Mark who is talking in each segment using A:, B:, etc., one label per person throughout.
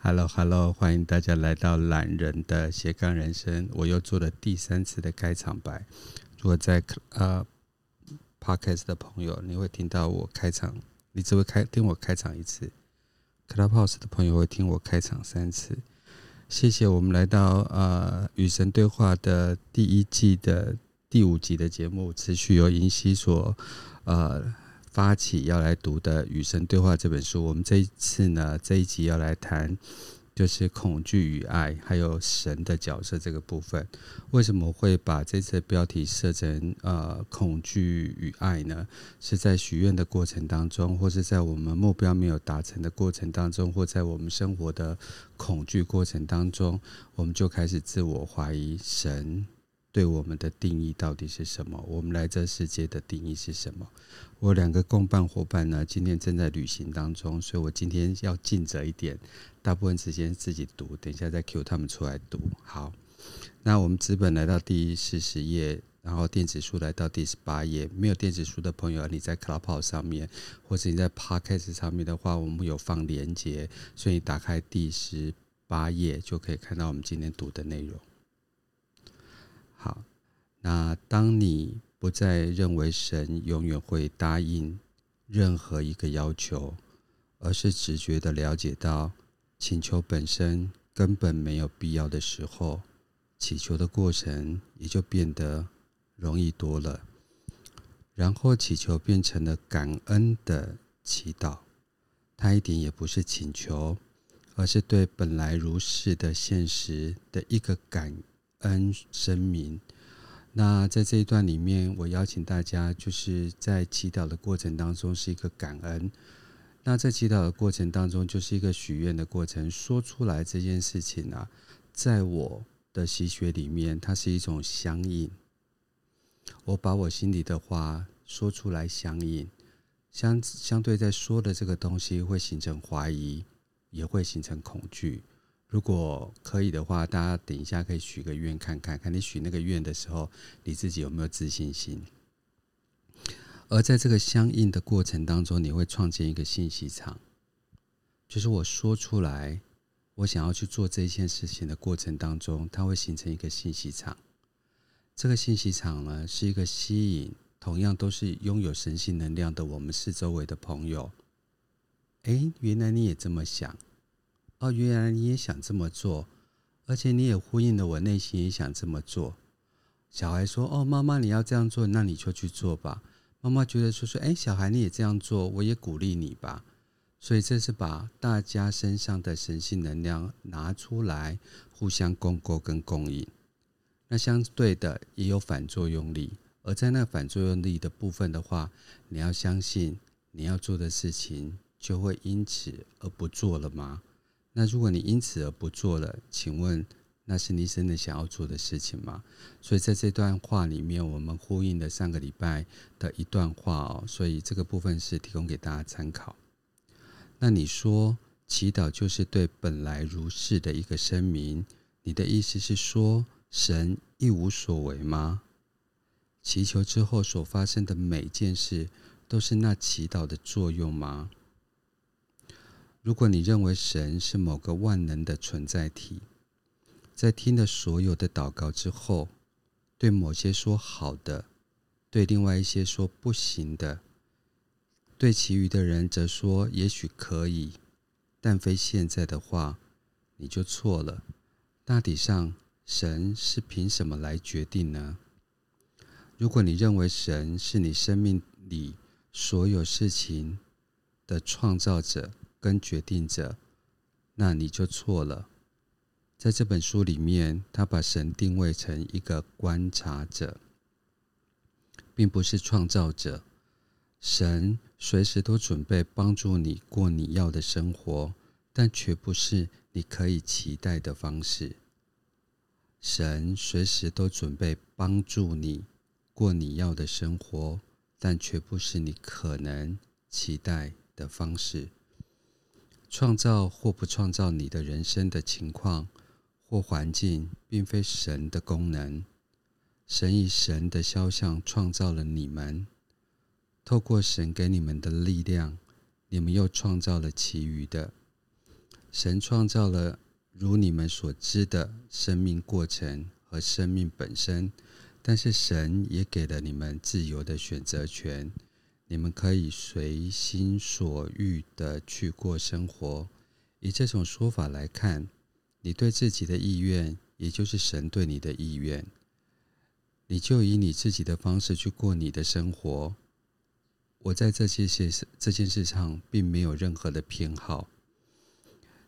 A: Hello，Hello，欢迎大家来到懒人的斜杠人生。我又做了第三次的开场白。如果在呃 Podcast 的朋友，你会听到我开场，你只会开听我开场一次。Clubhouse 的朋友会听我开场三次。谢谢，我们来到呃与神对话的第一季的第五集的节目，持续由银溪所呃。发起要来读的《与神对话》这本书，我们这一次呢，这一集要来谈，就是恐惧与爱，还有神的角色这个部分。为什么会把这次的标题设成呃恐惧与爱呢？是在许愿的过程当中，或是在我们目标没有达成的过程当中，或在我们生活的恐惧过程当中，我们就开始自我怀疑神。对我们的定义到底是什么？我们来这世界的定义是什么？我两个共办伙伴呢，今天正在旅行当中，所以我今天要尽责一点，大部分时间自己读，等一下再 cue 他们出来读。好，那我们资本来到第四十页，然后电子书来到第十八页。没有电子书的朋友，你在 Clubhouse 上面，或者你在 Podcast 上面的话，我们有放连接，所以打开第十八页就可以看到我们今天读的内容。好，那当你不再认为神永远会答应任何一个要求，而是直觉的了解到请求本身根本没有必要的时候，祈求的过程也就变得容易多了。然后祈求变成了感恩的祈祷，它一点也不是请求，而是对本来如是的现实的一个感。恩声明。那在这一段里面，我邀请大家，就是在祈祷的过程当中是一个感恩。那在祈祷的过程当中，就是一个许愿的过程。说出来这件事情啊，在我的习学里面，它是一种相应。我把我心里的话说出来，相应，相相对在说的这个东西会形成怀疑，也会形成恐惧。如果可以的话，大家等一下可以许个愿看看，看你许那个愿的时候，你自己有没有自信心。而在这个相应的过程当中，你会创建一个信息场，就是我说出来，我想要去做这件事情的过程当中，它会形成一个信息场。这个信息场呢，是一个吸引同样都是拥有神性能量的我们四周围的朋友。诶，原来你也这么想。哦，原来你也想这么做，而且你也呼应了我内心也想这么做。小孩说：“哦，妈妈你要这样做，那你就去做吧。”妈妈觉得说说：“哎，小孩你也这样做，我也鼓励你吧。”所以这是把大家身上的神性能量拿出来，互相共构跟共应。那相对的也有反作用力，而在那反作用力的部分的话，你要相信你要做的事情就会因此而不做了吗？那如果你因此而不做了，请问那是你真的想要做的事情吗？所以在这段话里面，我们呼应了上个礼拜的一段话哦，所以这个部分是提供给大家参考。那你说祈祷就是对本来如是的一个声明，你的意思是说神一无所为吗？祈求之后所发生的每件事都是那祈祷的作用吗？如果你认为神是某个万能的存在体，在听了所有的祷告之后，对某些说好的，对另外一些说不行的，对其余的人则说也许可以，但非现在的话，你就错了。大体上，神是凭什么来决定呢？如果你认为神是你生命里所有事情的创造者，跟决定者，那你就错了。在这本书里面，他把神定位成一个观察者，并不是创造者。神随时都准备帮助你过你要的生活，但却不是你可以期待的方式。神随时都准备帮助你过你要的生活，但却不是你可能期待的方式。创造或不创造你的人生的情况或环境，并非神的功能。神以神的肖像创造了你们，透过神给你们的力量，你们又创造了其余的。神创造了如你们所知的生命过程和生命本身，但是神也给了你们自由的选择权，你们可以随心所欲的去过生活。以这种说法来看，你对自己的意愿，也就是神对你的意愿，你就以你自己的方式去过你的生活。我在这些事这件事上，并没有任何的偏好。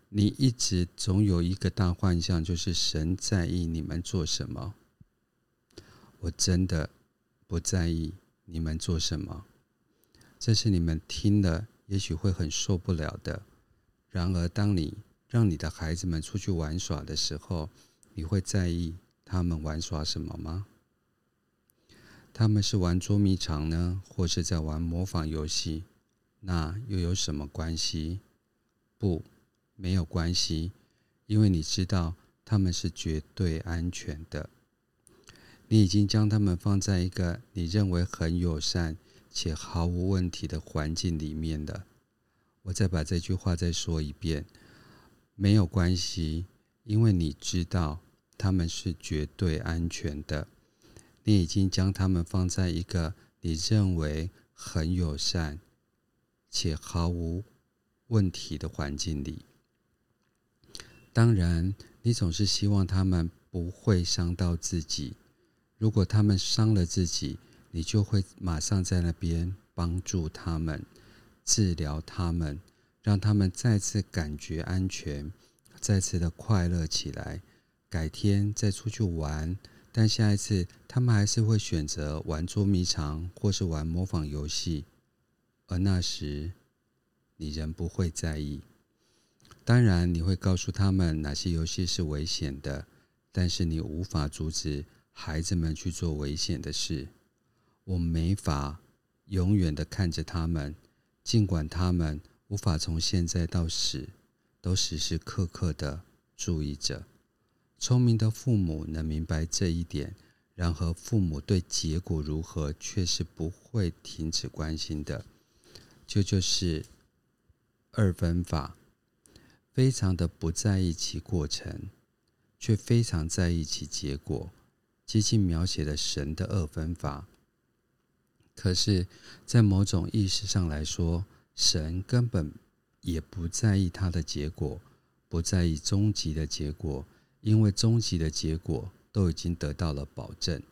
A: 你一直总有一个大幻象，就是神在意你们做什么。我真的不在意你们做什么，这是你们听了也许会很受不了的。然而，当你让你的孩子们出去玩耍的时候，你会在意他们玩耍什么吗？他们是玩捉迷藏呢，或是在玩模仿游戏？那又有什么关系？不，没有关系，因为你知道他们是绝对安全的。你已经将他们放在一个你认为很友善且毫无问题的环境里面的。我再把这句话再说一遍：没有关系，因为你知道他们是绝对安全的。你已经将他们放在一个你认为很友善且毫无问题的环境里。当然，你总是希望他们不会伤到自己。如果他们伤了自己，你就会马上在那边帮助他们，治疗他们，让他们再次感觉安全，再次的快乐起来。改天再出去玩。但下一次，他们还是会选择玩捉迷藏，或是玩模仿游戏，而那时，你仍不会在意。当然，你会告诉他们哪些游戏是危险的，但是你无法阻止孩子们去做危险的事。我没法永远的看着他们，尽管他们无法从现在到死都时时刻刻的注意着。聪明的父母能明白这一点，然而父母对结果如何却是不会停止关心的。这就，是二分法，非常的不在意其过程，却非常在意其结果，接近描写了神的二分法。可是，在某种意识上来说，神根本也不在意他的结果，不在意终极的结果。因为终极的结果都已经得到了保证。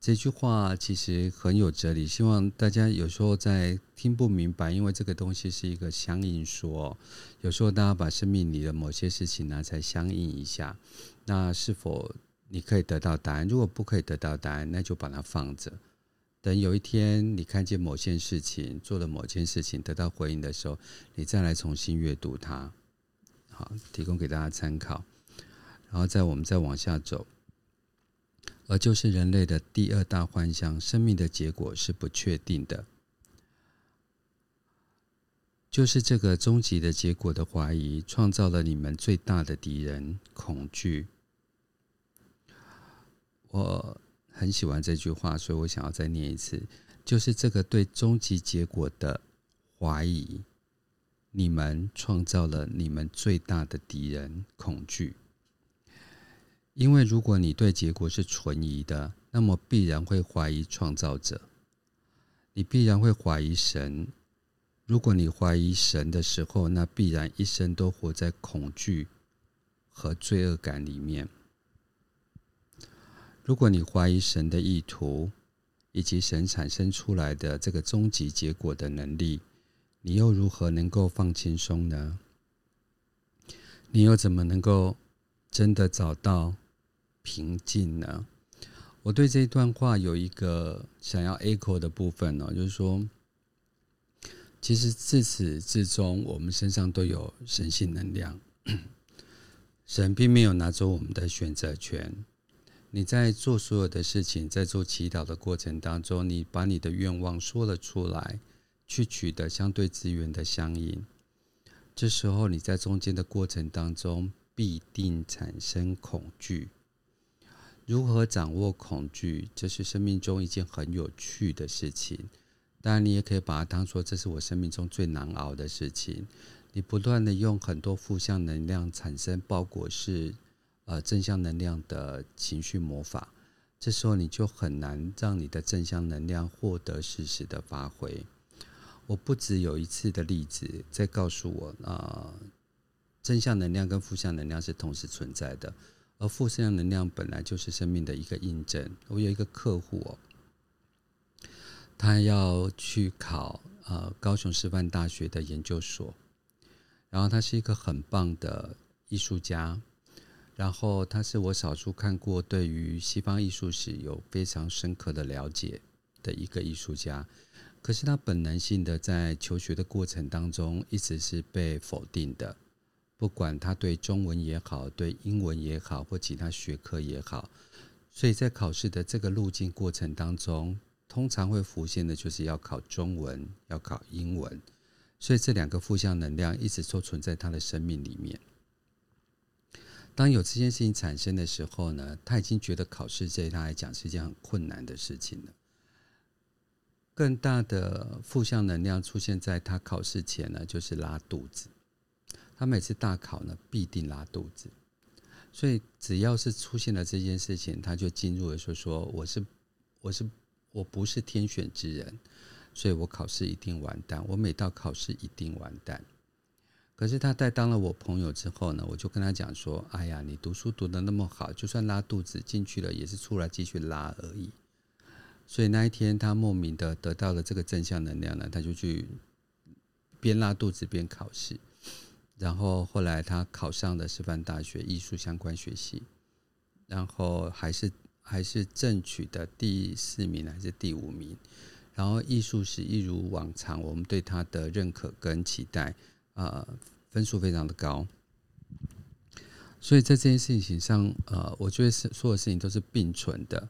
A: 这句话其实很有哲理，希望大家有时候在听不明白，因为这个东西是一个相应说。有时候大家把生命里的某些事情拿来相应一下，那是否你可以得到答案？如果不可以得到答案，那就把它放着。等有一天你看见某件事情，做了某件事情得到回应的时候，你再来重新阅读它。好，提供给大家参考，然后再我们再往下走，而就是人类的第二大幻象：生命的结果是不确定的，就是这个终极的结果的怀疑，创造了你们最大的敌人——恐惧。我很喜欢这句话，所以我想要再念一次：就是这个对终极结果的怀疑。你们创造了你们最大的敌人——恐惧。因为如果你对结果是存疑的，那么必然会怀疑创造者，你必然会怀疑神。如果你怀疑神的时候，那必然一生都活在恐惧和罪恶感里面。如果你怀疑神的意图，以及神产生出来的这个终极结果的能力。你又如何能够放轻松呢？你又怎么能够真的找到平静呢？我对这段话有一个想要 echo 的部分呢，就是说，其实自始至终，我们身上都有神性能量，神并没有拿走我们的选择权。你在做所有的事情，在做祈祷的过程当中，你把你的愿望说了出来。去取得相对资源的相应，这时候你在中间的过程当中必定产生恐惧。如何掌握恐惧，这是生命中一件很有趣的事情。当然，你也可以把它当做这是我生命中最难熬的事情。你不断的用很多负向能量产生包裹式呃正向能量的情绪魔法，这时候你就很难让你的正向能量获得适时的发挥。我不只有一次的例子在告诉我啊、呃，正向能量跟负向能量是同时存在的，而负向能量本来就是生命的一个印证。我有一个客户哦，他要去考呃高雄师范大学的研究所。然后他是一个很棒的艺术家，然后他是我少数看过对于西方艺术史有非常深刻的了解的一个艺术家。可是他本能性的在求学的过程当中，一直是被否定的，不管他对中文也好，对英文也好，或其他学科也好，所以在考试的这个路径过程当中，通常会浮现的就是要考中文，要考英文。所以这两个负向能量一直都存在他的生命里面。当有这件事情产生的时候呢，他已经觉得考试对他来讲是一件很困难的事情了。更大的负向能量出现在他考试前呢，就是拉肚子。他每次大考呢，必定拉肚子。所以只要是出现了这件事情，他就进入了说说我是我是我不是天选之人。所以我考试一定完蛋，我每到考试一定完蛋。可是他在当了我朋友之后呢，我就跟他讲说：“哎呀，你读书读得那么好，就算拉肚子进去了，也是出来继续拉而已。”所以那一天他莫名的得到了这个正向能量呢，他就去边拉肚子边考试。然后后来他考上了师范大学艺术相关学系，然后还是还是正取的第四名还是第五名。然后艺术史一如往常，我们对他的认可跟期待，呃，分数非常的高。所以在这件事情上，呃，我觉得是所有事情都是并存的。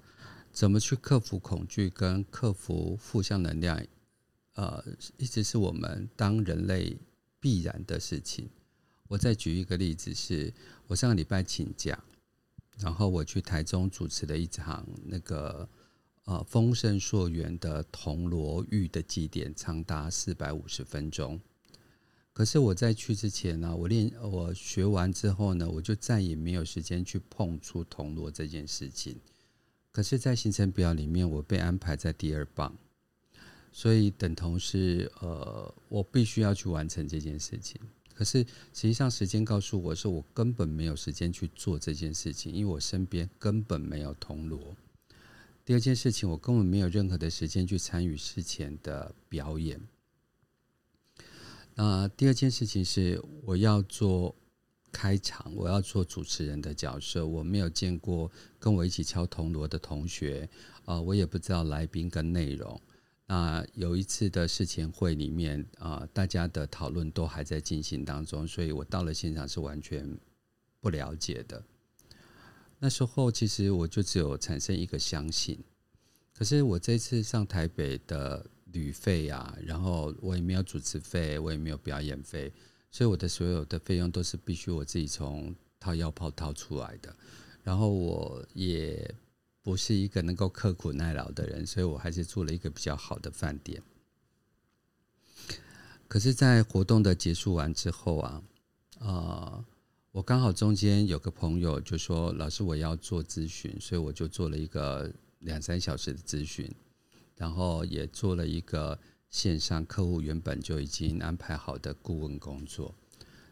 A: 怎么去克服恐惧跟克服负向能量，呃，一直是我们当人类必然的事情。我再举一个例子是，是我上个礼拜请假，然后我去台中主持了一场那个。呃，丰盛硕园的铜锣玉的祭典长达四百五十分钟。可是我在去之前呢，我练我学完之后呢，我就再也没有时间去碰触铜锣这件事情。可是，在行程表里面，我被安排在第二棒，所以等同是呃，我必须要去完成这件事情。可是实际上，时间告诉我说，我根本没有时间去做这件事情，因为我身边根本没有铜锣。第二件事情，我根本没有任何的时间去参与事前的表演。那第二件事情是，我要做开场，我要做主持人的角色。我没有见过跟我一起敲铜锣的同学，啊，我也不知道来宾跟内容。那有一次的事前会里面，啊，大家的讨论都还在进行当中，所以我到了现场是完全不了解的。那时候其实我就只有产生一个相信，可是我这次上台北的旅费啊，然后我也没有主持费，我也没有表演费，所以我的所有的费用都是必须我自己从掏腰包掏出来的。然后我也不是一个能够刻苦耐劳的人，所以我还是住了一个比较好的饭店。可是，在活动的结束完之后啊，啊、呃。我刚好中间有个朋友就说：“老师，我要做咨询，所以我就做了一个两三小时的咨询，然后也做了一个线上客户原本就已经安排好的顾问工作。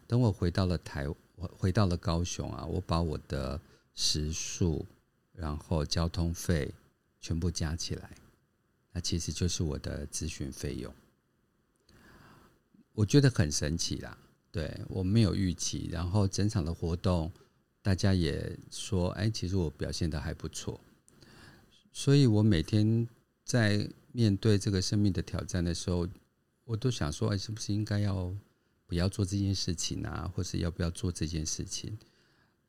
A: 等我回到了台，回到了高雄啊，我把我的食宿，然后交通费全部加起来，那其实就是我的咨询费用。我觉得很神奇啦。”对，我没有预期，然后整场的活动，大家也说，哎，其实我表现得还不错，所以我每天在面对这个生命的挑战的时候，我都想说，哎，是不是应该要不要做这件事情啊，或是要不要做这件事情？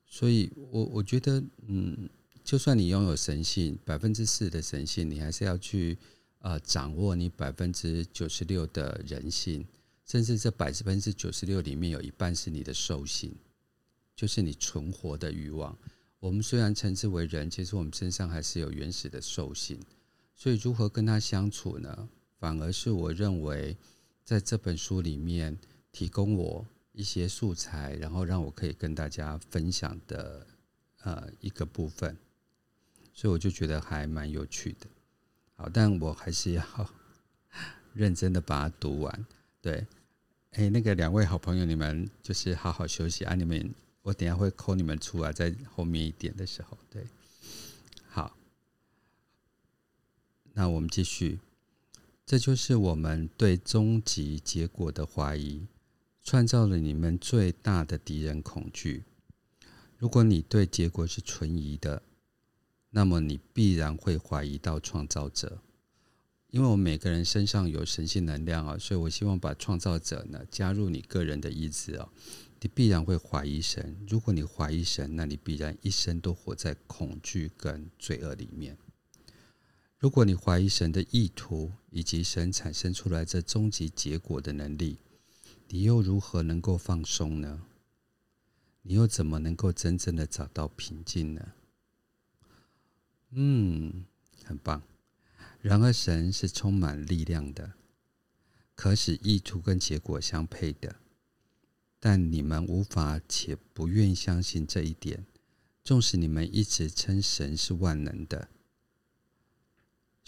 A: 所以我我觉得，嗯，就算你拥有神性，百分之四的神性，你还是要去呃掌握你百分之九十六的人性。甚至这百分之九十六里面有一半是你的兽性，就是你存活的欲望。我们虽然称之为人，其实我们身上还是有原始的兽性。所以如何跟他相处呢？反而是我认为在这本书里面提供我一些素材，然后让我可以跟大家分享的呃一个部分，所以我就觉得还蛮有趣的。好，但我还是要 认真的把它读完。对，哎，那个两位好朋友，你们就是好好休息啊！你们，我等下会 call 你们出来，在后面一点的时候，对，好，那我们继续。这就是我们对终极结果的怀疑，创造了你们最大的敌人——恐惧。如果你对结果是存疑的，那么你必然会怀疑到创造者。因为我们每个人身上有神性能量啊，所以我希望把创造者呢加入你个人的意志啊。你必然会怀疑神。如果你怀疑神，那你必然一生都活在恐惧跟罪恶里面。如果你怀疑神的意图以及神产生出来这终极结果的能力，你又如何能够放松呢？你又怎么能够真正的找到平静呢？嗯，很棒。然而，神是充满力量的，可使意图跟结果相配的。但你们无法且不愿相信这一点，纵使你们一直称神是万能的。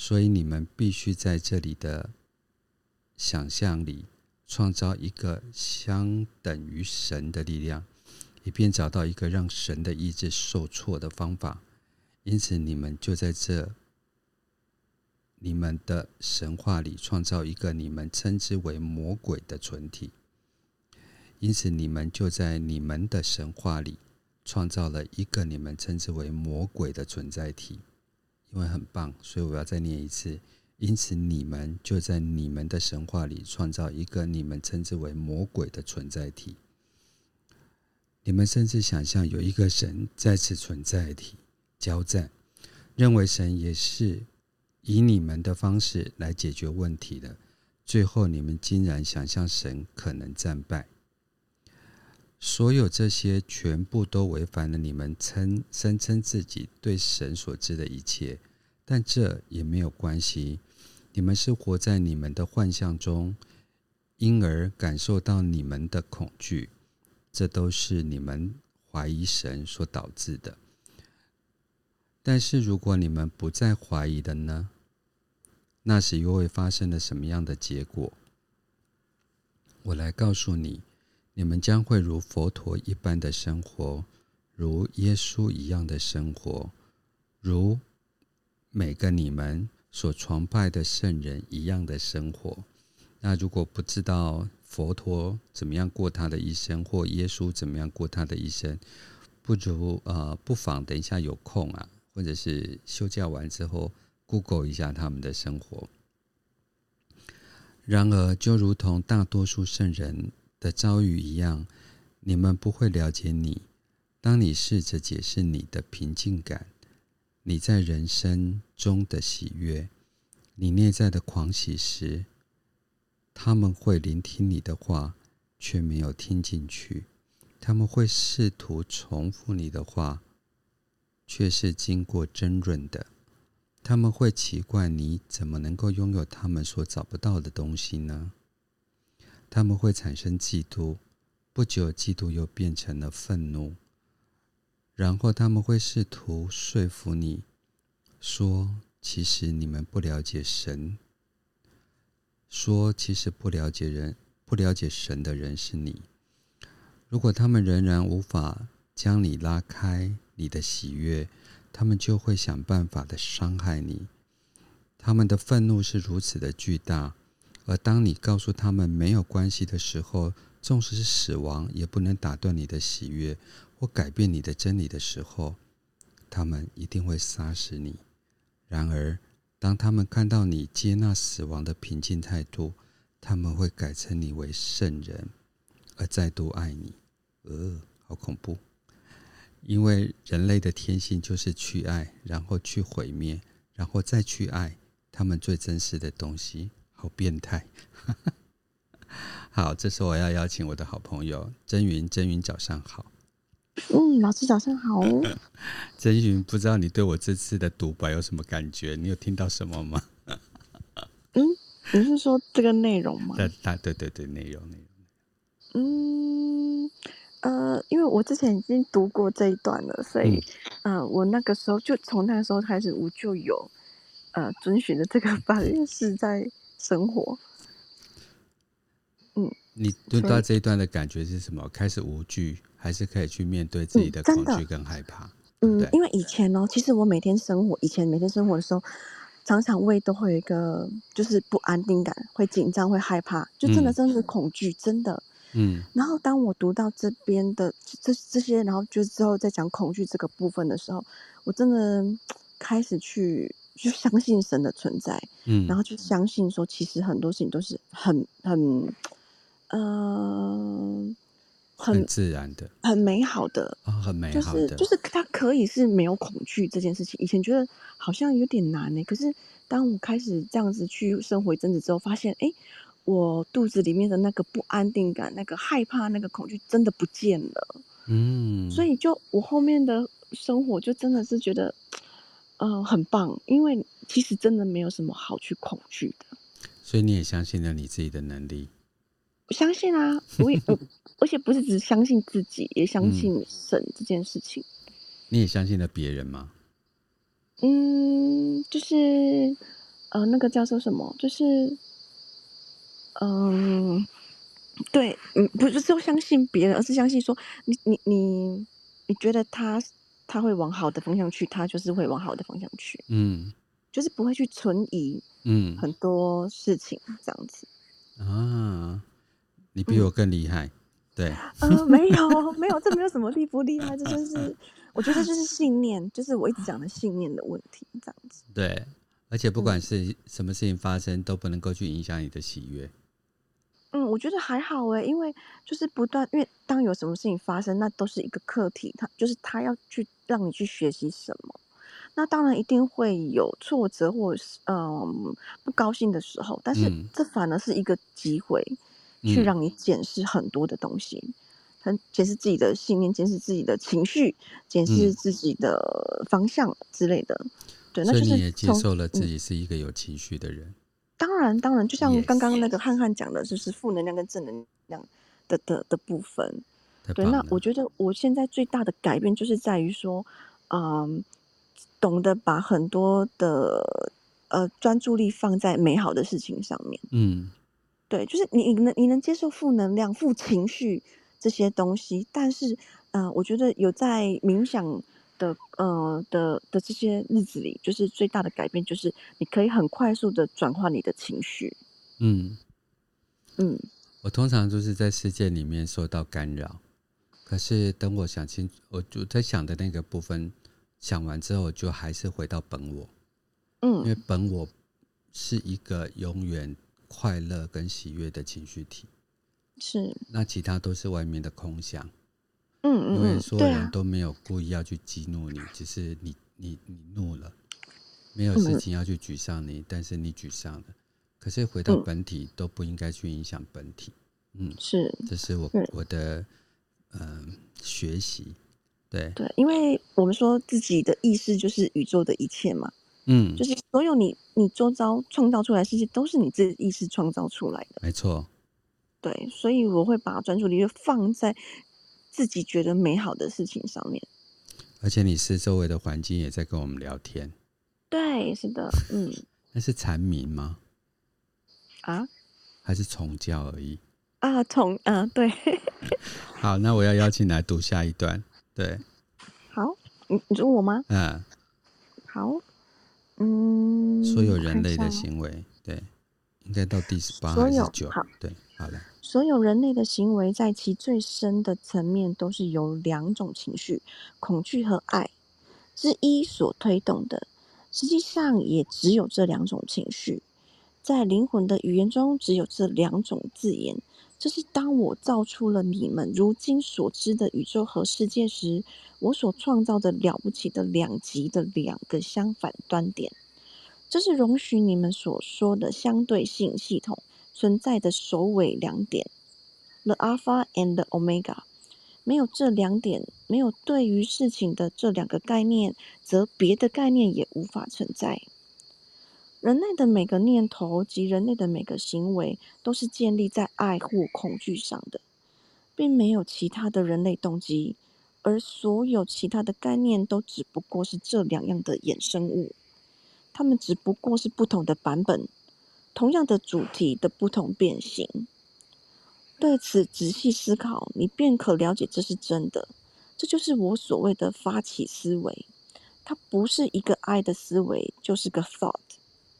A: 所以你们必须在这里的想象里创造一个相等于神的力量，以便找到一个让神的意志受挫的方法。因此，你们就在这你们的神话里创造一个你们称之为魔鬼的存体。因此，你们就在你们的神话里创造了一个你们称之为魔鬼的存在体。因为很棒，所以我要再念一次。因此，你们就在你们的神话里创造一个你们称之为魔鬼的存在体。你们甚至想象有一个神在此存在体交战，认为神也是以你们的方式来解决问题的。最后，你们竟然想象神可能战败。所有这些全部都违反了你们称声称自己对神所知的一切，但这也没有关系。你们是活在你们的幻象中，因而感受到你们的恐惧。这都是你们怀疑神所导致的。但是如果你们不再怀疑的呢？那时又会发生了什么样的结果？我来告诉你。你们将会如佛陀一般的生活，如耶稣一样的生活，如每个你们所崇拜的圣人一样的生活。那如果不知道佛陀怎么样过他的一生，或耶稣怎么样过他的一生，不如呃，不妨等一下有空啊，或者是休假完之后，Google 一下他们的生活。然而，就如同大多数圣人。的遭遇一样，你们不会了解你。当你试着解释你的平静感，你在人生中的喜悦，你内在的狂喜时，他们会聆听你的话，却没有听进去；他们会试图重复你的话，却是经过争论的；他们会奇怪你怎么能够拥有他们所找不到的东西呢？他们会产生嫉妒，不久，嫉妒又变成了愤怒。然后他们会试图说服你，说其实你们不了解神，说其实不了解人、不了解神的人是你。如果他们仍然无法将你拉开你的喜悦，他们就会想办法的伤害你。他们的愤怒是如此的巨大。而当你告诉他们没有关系的时候，纵使是死亡也不能打断你的喜悦或改变你的真理的时候，他们一定会杀死你。然而，当他们看到你接纳死亡的平静态度，他们会改称你为圣人，而再度爱你。呃，好恐怖！因为人类的天性就是去爱，然后去毁灭，然后再去爱他们最真实的东西。好变态！好，这时候我要邀请我的好朋友真云，真云早上好。
B: 嗯，老师早上好。
A: 真云，不知道你对我这次的独白有什么感觉？你有听到什么吗？
B: 嗯，你是说这个内容吗？
A: 对对对对，内容内容。
B: 嗯，呃，因为我之前已经读过这一段了，所以，嗯、呃，我那个时候就从那个时候开始，我就有呃遵循的这个法律是在生活。嗯，
A: 你读到这一段的感觉是什么？开始无惧，还是可以去面对自己的恐惧跟害怕？
B: 嗯，对因为以前呢，其实我每天生活，以前每天生活的时候。常常胃都会有一个就是不安定感，会紧张，会害怕，就真的真的是恐惧，嗯、真的。嗯。然后当我读到这边的这这些，然后就之后再讲恐惧这个部分的时候，我真的开始去就相信神的存在，嗯，然后就相信说，其实很多事情都是很很，嗯、呃。很，
A: 很自然的，
B: 很美好的，
A: 哦、很美好的，
B: 就是就是他可以是没有恐惧这件事情。以前觉得好像有点难呢，可是当我开始这样子去生活一阵子之后，发现哎、欸，我肚子里面的那个不安定感、那个害怕、那个恐惧真的不见了。嗯，所以就我后面的生活就真的是觉得，嗯、呃，很棒，因为其实真的没有什么好去恐惧的。
A: 所以你也相信了你自己的能力。
B: 我相信啊，我也我，而且不是只相信自己，也相信神这件事情。
A: 嗯、你也相信了别人吗？
B: 嗯，就是呃，那个叫做什么？就是嗯、呃，对，嗯，不是说相信别人，而是相信说你你你你觉得他他会往好的方向去，他就是会往好的方向去。嗯，就是不会去存疑。嗯，很多事情这样子、
A: 嗯、啊。你比我更厉害，嗯、对？
B: 呃，没有，没有，这没有什么厉不厉害，这就是我觉得就是信念，就是我一直讲的信念的问题，这样子。
A: 对，而且不管是什么事情发生，嗯、都不能够去影响你的喜悦。
B: 嗯，我觉得还好哎，因为就是不断，因为当有什么事情发生，那都是一个课题，他就是他要去让你去学习什么，那当然一定会有挫折或者是嗯不高兴的时候，但是这反而是一个机会。嗯去让你检视很多的东西，很检视自己的信念，检视自己的情绪，检视自己的方向之类的。嗯、对，那就是
A: 你也接受了自己是一个有情绪的人。嗯、
B: 当然，当然，就像刚刚那个汉汉讲的，就是负能量跟正能量的的的部分。对，那我觉得我现在最大的改变就是在于说，嗯，懂得把很多的呃专注力放在美好的事情上面。嗯。对，就是你，你能你能接受负能量、负情绪这些东西，但是，嗯、呃，我觉得有在冥想的，呃的的这些日子里，就是最大的改变，就是你可以很快速的转换你的情绪。嗯
A: 嗯，我通常就是在世界里面受到干扰，可是等我想清，我就在想的那个部分想完之后，就还是回到本我。嗯，因为本我是一个永远。快乐跟喜悦的情绪体，是那其他都是外面的空想。嗯嗯，因为所有人都没有故意要去激怒你，啊、只是你你你怒了，没有事情要去沮丧你，嗯、但是你沮丧了。可是回到本体，嗯、都不应该去影响本体。嗯，是，这是我是我的嗯、呃、学习。对
B: 对，因为我们说自己的意识就是宇宙的一切嘛。嗯，就是所有你你周遭创造出来的世界都是你自己意识创造出来的，
A: 没错。
B: 对，所以我会把专注力放在自己觉得美好的事情上面。
A: 而且你是周围的环境也在跟我们聊天。
B: 对，是的，嗯。
A: 那是蝉鸣吗？
B: 啊？
A: 还是虫叫而已？
B: 啊，虫，嗯、啊，对。
A: 好，那我要邀请来读下一段。对。
B: 好，你你说我吗？嗯。好。嗯，
A: 所有人类的行为，对，应该到第十八还是九？好，对，好了。
B: 所有人类的行为，在其最深的层面，都是由两种情绪——恐惧和爱之一所推动的。实际上，也只有这两种情绪，在灵魂的语言中，只有这两种字眼。这是当我造出了你们如今所知的宇宙和世界时，我所创造的了不起的两极的两个相反端点。这是容许你们所说的相对性系统存在的首尾两点，the alpha and the omega。没有这两点，没有对于事情的这两个概念，则别的概念也无法存在。人类的每个念头及人类的每个行为，都是建立在爱或恐惧上的。并没有其他的人类动机，而所有其他的概念都只不过是这两样的衍生物，它们只不过是不同的版本，同样的主题的不同变形。对此仔细思考，你便可了解这是真的。这就是我所谓的发起思维，它不是一个爱的思维，就是个 thought，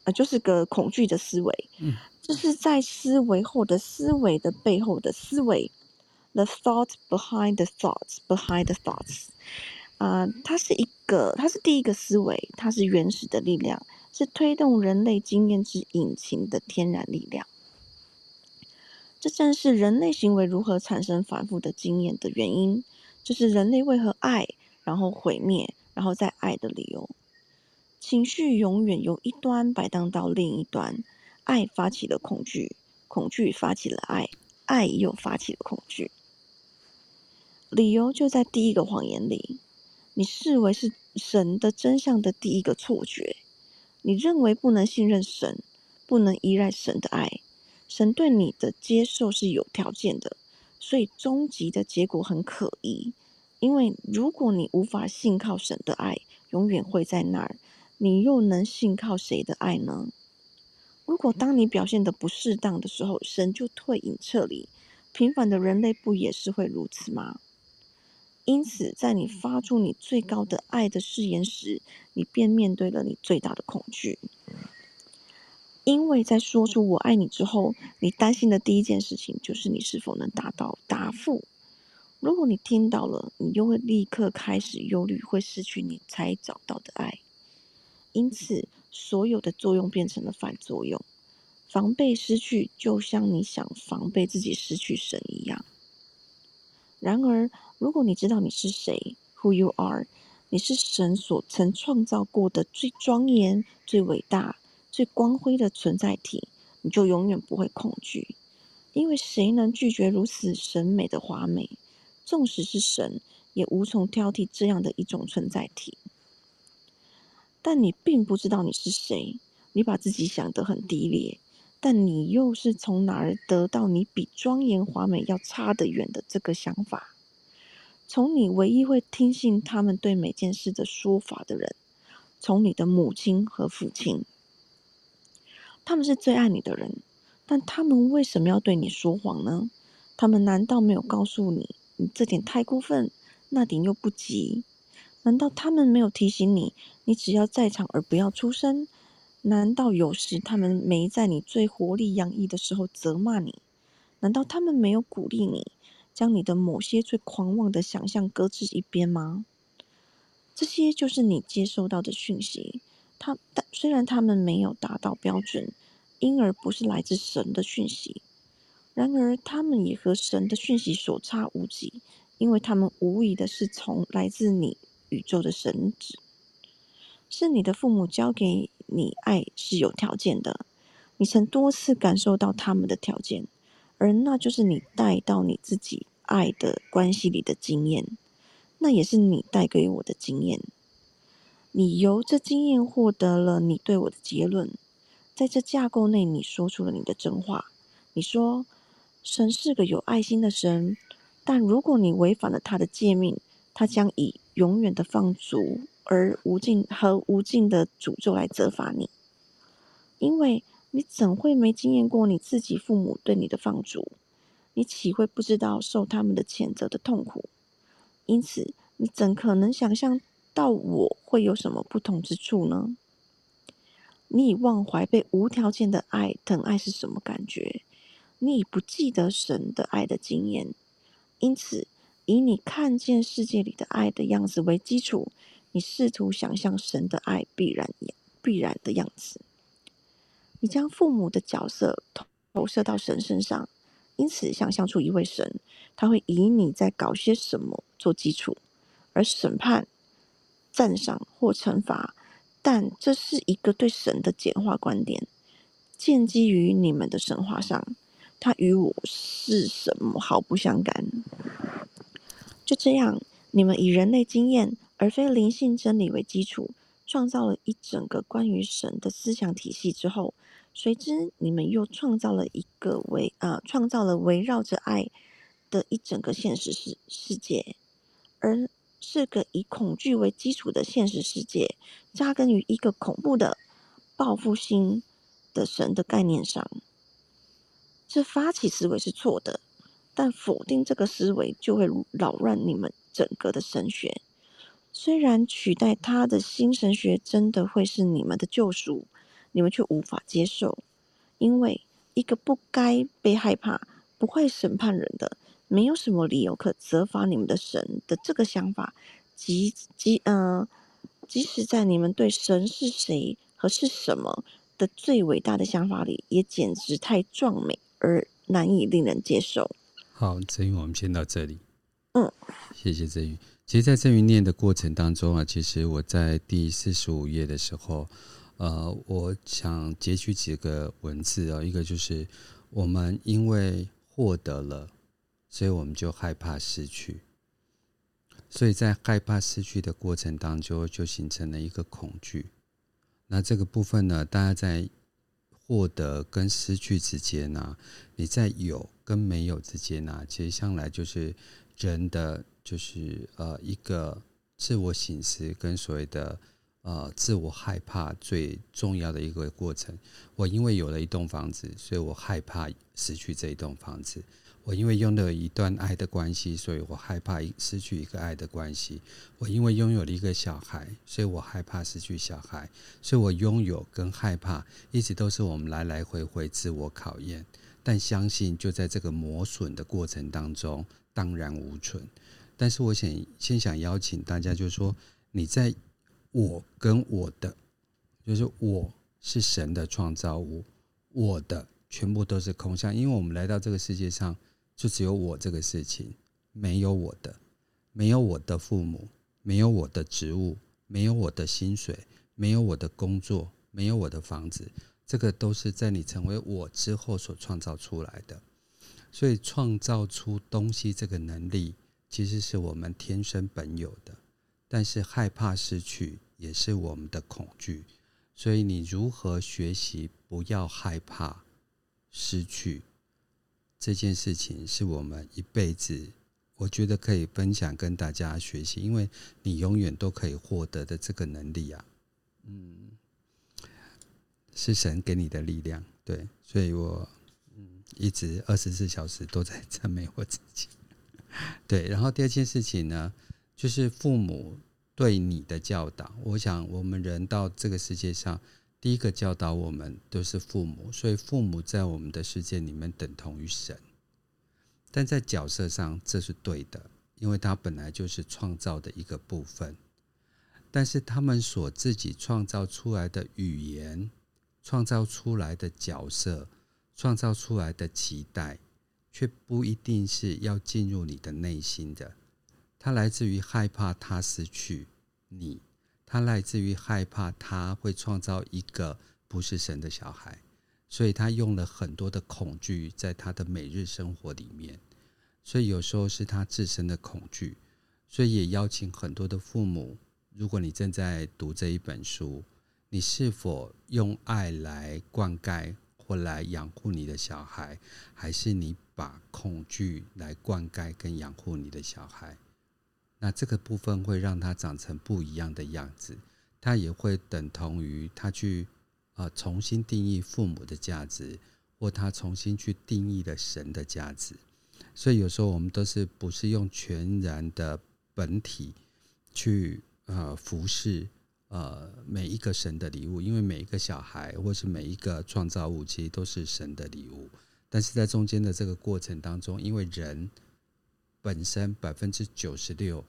B: 呃，就是个恐惧的思维。嗯，这是在思维后的思维的背后的思维。The thought behind the thoughts behind the thoughts，啊、呃，它是一个，它是第一个思维，它是原始的力量，是推动人类经验之引擎的天然力量。这正是人类行为如何产生反复的经验的原因，就是人类为何爱，然后毁灭，然后再爱的理由。情绪永远由一端摆荡到另一端，爱发起了恐惧，恐惧发起了爱，爱又发起了恐惧。理由就在第一个谎言里，你视为是神的真相的第一个错觉，你认为不能信任神，不能依赖神的爱。神对你的接受是有条件的，所以终极的结果很可疑。因为如果你无法信靠神的爱，永远会在那儿，你又能信靠谁的爱呢？如果当你表现的不适当的时候，神就退隐撤离，平凡的人类不也是会如此吗？因此，在你发出你最高的爱的誓言时，你便面对了你最大的恐惧。因为在说出“我爱你”之后，你担心的第一件事情就是你是否能达到答复。如果你听到了，你又会立刻开始忧虑，会失去你才找到的爱。因此，所有的作用变成了反作用。防备失去，就像你想防备自己失去神一样。然而，如果你知道你是谁，Who you are，你是神所曾创造过的最庄严、最伟大。最光辉的存在体，你就永远不会恐惧，因为谁能拒绝如此审美的华美？纵使是神，也无从挑剔这样的一种存在体。但你并不知道你是谁，你把自己想得很低劣，但你又是从哪儿得到你比庄严华美要差得远的这个想法？从你唯一会听信他们对每件事的说法的人，从你的母亲和父亲。他们是最爱你的人，但他们为什么要对你说谎呢？他们难道没有告诉你，你这点太过分，那点又不急？难道他们没有提醒你，你只要在场而不要出声？难道有时他们没在你最活力洋溢的时候责骂你？难道他们没有鼓励你，将你的某些最狂妄的想象搁置一边吗？这些就是你接收到的讯息。他但虽然他们没有达到标准，因而不是来自神的讯息，然而他们也和神的讯息所差无几，因为他们无疑的是从来自你宇宙的神旨，是你的父母教给你爱是有条件的，你曾多次感受到他们的条件，而那就是你带到你自己爱的关系里的经验，那也是你带给我的经验。你由这经验获得了你对我的结论，在这架构内，你说出了你的真话。你说，神是个有爱心的神，但如果你违反了他的诫命，他将以永远的放逐而无尽和无尽的诅咒来责罚你。因为你怎会没经验过你自己父母对你的放逐？你岂会不知道受他们的谴责的痛苦？因此，你怎可能想象？到我会有什么不同之处呢？你已忘怀被无条件的爱疼爱是什么感觉？你已不记得神的爱的经验，因此以你看见世界里的爱的样子为基础，你试图想象神的爱必然必然的样子。你将父母的角色投射到神身上，因此想象出一位神，他会以你在搞些什么做基础，而审判。赞赏或惩罚，但这是一个对神的简化观点，建基于你们的神话上，它与我是什么毫不相干。就这样，你们以人类经验而非灵性真理为基础，创造了一整个关于神的思想体系之后，随之你们又创造了一个围啊，创造了围绕着爱的一整个现实世世界，而是个以恐惧为基础的现实世界，扎根于一个恐怖的报复心的神的概念上。这发起思维是错的，但否定这个思维就会扰乱你们整个的神学。虽然取代他的新神学真的会是你们的救赎，你们却无法接受，因为一个不该被害怕、不会审判人的、没有什么理由可责罚你们的神的这个想法，即即呃，即使在你们对神是谁和是什么的最伟大的想法里，也简直太壮美而难以令人接受。
A: 好，振宇，我们先到这里。
B: 嗯，
A: 谢谢振宇。其实，在振宇念的过程当中啊，其实我在第四十五页的时候，呃，我想截取几个文字啊，一个就是我们因为获得了，所以我们就害怕失去，所以在害怕失去的过程当中，就形成了一个恐惧。那这个部分呢，大家在获得跟失去之间呢，你在有跟没有之间呢，其实向来就是人的。就是呃一个自我醒思跟所谓的呃自我害怕最重要的一个过程。我因为有了一栋房子，所以我害怕失去这一栋房子；我因为拥有一段爱的关系，所以我害怕失去一个爱的关系；我因为拥有了一个小孩，所以我害怕失去小孩。所以我拥有跟害怕一直都是我们来来回回自我考验，但相信就在这个磨损的过程当中，荡然无存。但是我想先想邀请大家，就是说你在我跟我的，就是我是神的创造物，我的全部都是空相，因为我们来到这个世界上，就只有我这个事情，没有我的，没有我的父母，没有我的职务，没有我的薪水，没有我的工作，没有我的房子，这个都是在你成为我之后所创造出来的，所以创造出东西这个能力。其实是我们天生本有的，但是害怕失去也是我们的恐惧。所以，你如何学习不要害怕失去这件事情，是我们一辈子我觉得可以分享跟大家学习，因为你永远都可以获得的这个能力啊，嗯，是神给你的力量。对，所以我嗯一直二十四小时都在赞美我自己。对，然后第二件事情呢，就是父母对你的教导。我想，我们人到这个世界上，第一个教导我们都是父母，所以父母在我们的世界里面等同于神。但在角色上，这是对的，因为他本来就是创造的一个部分。但是他们所自己创造出来的语言，创造出来的角色，创造出来的期待。却不一定是要进入你的内心的，它来自于害怕他失去你，他来自于害怕他会创造一个不是神的小孩，所以他用了很多的恐惧在他的每日生活里面，所以有时候是他自身的恐惧，所以也邀请很多的父母，如果你正在读这一本书，你是否用爱来灌溉或来养护你的小孩，还是你？把恐惧来灌溉跟养护你的小孩，那这个部分会让他长成不一样的样子，他也会等同于他去呃重新定义父母的价值，或他重新去定义了神的价值。所以有时候我们都是不是用全然的本体去呃服侍呃每一个神的礼物，因为每一个小孩或是每一个创造物，其实都是神的礼物。但是在中间的这个过程当中，因为人本身百分之九十六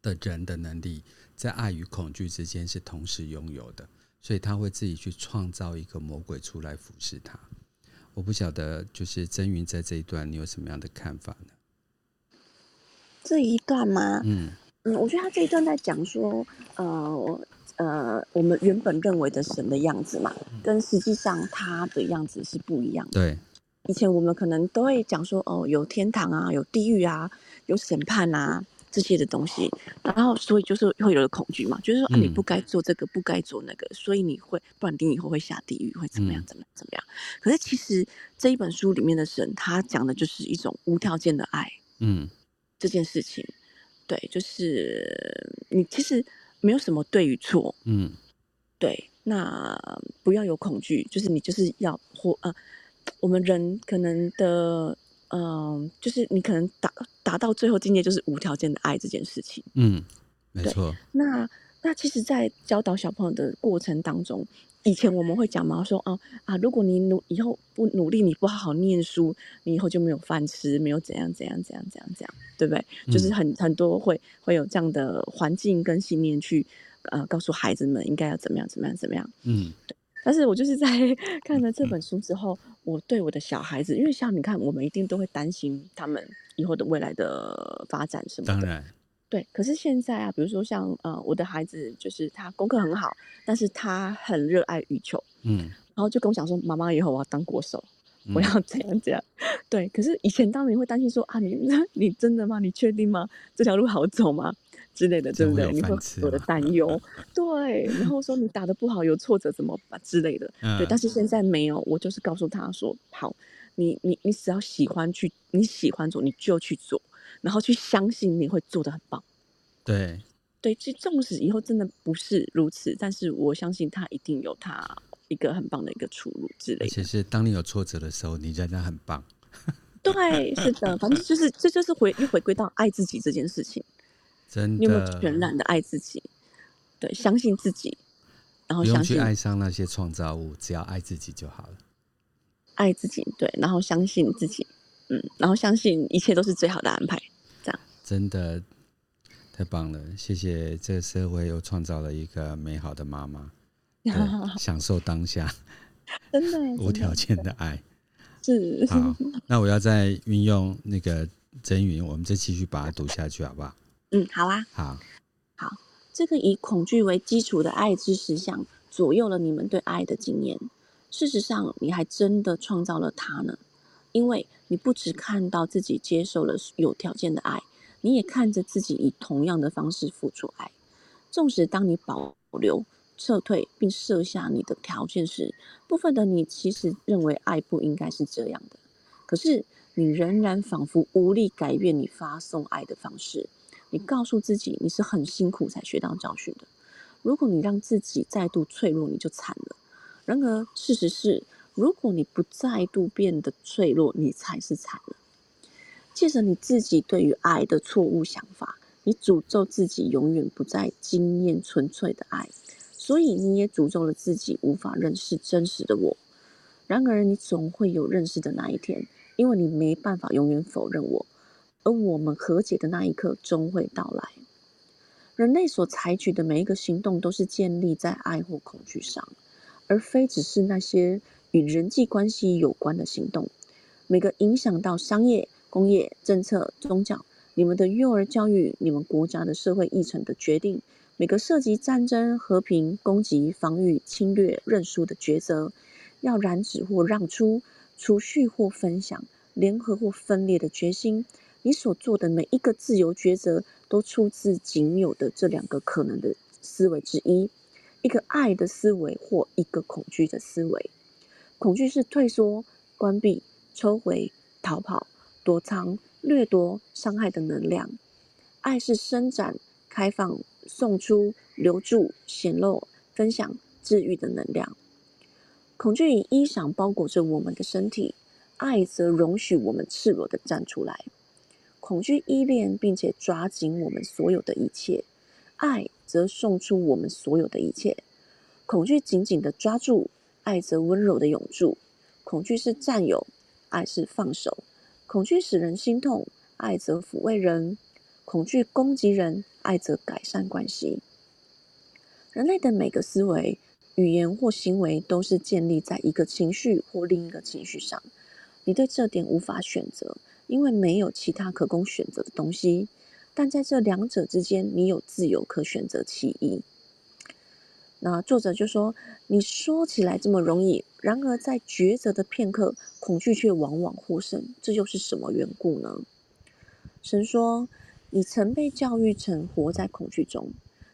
A: 的人的能力，在爱与恐惧之间是同时拥有的，所以他会自己去创造一个魔鬼出来服侍他。我不晓得，就是真云在这一段，你有什么样的看法呢？
B: 这一段吗？
A: 嗯
B: 嗯，我觉得他这一段在讲说，呃。呃，我们原本认为的神的样子嘛，跟实际上他的样子是不一样的。
A: 对，
B: 以前我们可能都会讲说，哦，有天堂啊，有地狱啊，有审判啊，这些的东西，然后所以就是会有了恐惧嘛，就是说啊，你不该做这个，不该做那个，所以你会，不然你以后会下地狱，会怎么样，怎么样，怎么样？可是其实这一本书里面的神，他讲的就是一种无条件的爱，嗯，这件事情，对，就是你其实没有什么对与错，嗯，对，那不要有恐惧，就是你就是要活啊，我们人可能的。嗯，就是你可能达达到最后境界，就是无条件的爱这件事情。嗯，没错。那那其实，在教导小朋友的过程当中，以前我们会讲嘛，说哦啊，如果你努以后不努力，你不好好念书，你以后就没有饭吃，没有怎样怎样怎样怎样怎样，对不对？嗯、就是很很多会会有这样的环境跟信念去呃告诉孩子们应该要怎么样怎么样怎么样。嗯，对。但是我就是在 看了这本书之后，嗯、我对我的小孩子，因为像你看，我们一定都会担心他们以后的未来的发展什么的。当然，对。可是现在啊，比如说像呃，我的孩子就是他功课很好，但是他很热爱羽球，嗯，然后就跟我讲说：“妈妈，以后我要当国手，嗯、我要怎样怎样。”对。可是以前当然你会担心说：“啊，你 你真的吗？你确定吗？这条路好走吗？”之类的，对不对？你会有的担 忧，对，然后说你打的不好，有挫折怎么办之类的，对。但是现在没有，我就是告诉他说：好，你你你只要喜欢去，你喜欢做，你就去做，然后去相信你会做的很棒。对对，其实纵使以后真的不是如此，但是我相信他一定有他一个很棒的一个出路之类的。而
A: 且是当你有挫折的时候，你仍然很棒。
B: 对，是的，反正就是这就是回又回归到爱自己这件事情。
A: 真的，
B: 你有没有全然的爱自己？对，相信自己，然后相信
A: 不用去爱上那些创造物，只要爱自己就好了。
B: 爱自己，对，然后相信自己，嗯，然后相信一切都是最好的安排，这样。
A: 真的太棒了，谢谢这个社会又创造了一个美好的妈妈，享受当下，
B: 真的
A: 无条件的爱，
B: 是。
A: 好，那我要再运用那个真云，我们再继续把它读下去，好不好？
B: 嗯，好啊，
A: 好，
B: 好，这个以恐惧为基础的爱之实相，左右了你们对爱的经验。事实上，你还真的创造了它呢，因为你不只看到自己接受了有条件的爱，你也看着自己以同样的方式付出爱。纵使当你保留、撤退并设下你的条件时，部分的你其实认为爱不应该是这样的，可是你仍然仿佛无力改变你发送爱的方式。你告诉自己，你是很辛苦才学到教训的。如果你让自己再度脆弱，你就惨了。然而，事实是，如果你不再度变得脆弱，你才是惨了。借着你自己对于爱的错误想法，你诅咒自己永远不再经验纯粹的爱，所以你也诅咒了自己无法认识真实的我。然而，你总会有认识的那一天，因为你没办法永远否认我。而我们和解的那一刻终会到来。人类所采取的每一个行动都是建立在爱或恐惧上，而非只是那些与人际关系有关的行动。每个影响到商业、工业、政策、宗教、你们的幼儿教育、你们国家的社会议程的决定，每个涉及战争、和平、攻击、防御、侵略、认输的抉择，要染指或让出、储蓄或分享、联合或分裂的决心。你所做的每一个自由抉择，都出自仅有的这两个可能的思维之一：一个爱的思维，或一个恐惧的思维。恐惧是退缩、关闭、抽回、逃跑、躲藏、掠夺、伤害的能量；爱是伸展、开放、送出、留住、显露、分享、治愈的能量。恐惧以衣裳包裹着我们的身体，爱则容许我们赤裸地站出来。恐惧依恋，并且抓紧我们所有的一切；爱则送出我们所有的一切。恐惧紧紧的抓住，爱则温柔的拥住。恐惧是占有，爱是放手。恐惧使人心痛，爱则抚慰人。恐惧攻击人，爱则改善关系。人类的每个思维、语言或行为，都是建立在一个情绪或另一个情绪上。你对这点无法选择。因为没有其他可供选择的东西，但在这两者之间，你有自由可选择其一。那作者就说：“你说起来这么容易，然而在抉择的片刻，恐惧却往往获胜。这又是什么缘故呢？”神说：“你曾被教育成活在恐惧中，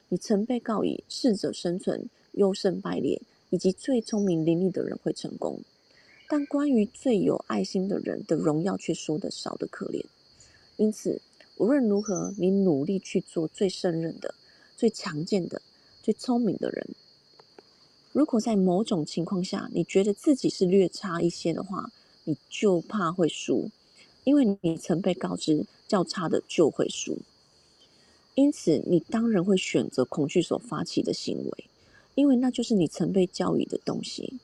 B: 你曾被告以适者生存、优胜败劣，以及最聪明伶俐的人会成功。但关于最有爱心的人的荣耀，却说得少得可怜。因此，无论如何，你努力去做最胜任的、最强健的、最聪明的人。如果在某种情况下，你觉得自己是略差一些的话，你就怕会输，因为你曾被告知较差的就会输。因此，你当然会选择恐惧所发起的行为，因为那就是你曾被教育的东西。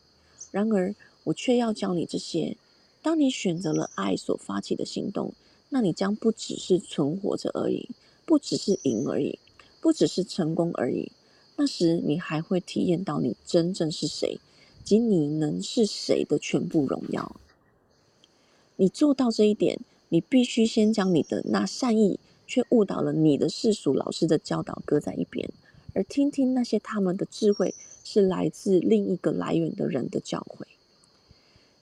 B: 然而，我却要教你这些：当你选择了爱所发起的行动，那你将不只是存活着而已，不只是赢而已，不只是成功而已。那时，你还会体验到你真正是谁，及你能是谁的全部荣耀。你做到这一点，你必须先将你的那善意。却误导了你的世俗老师的教导，搁在一边，而听听那些他们的智慧是来自另一个来源的人的教诲。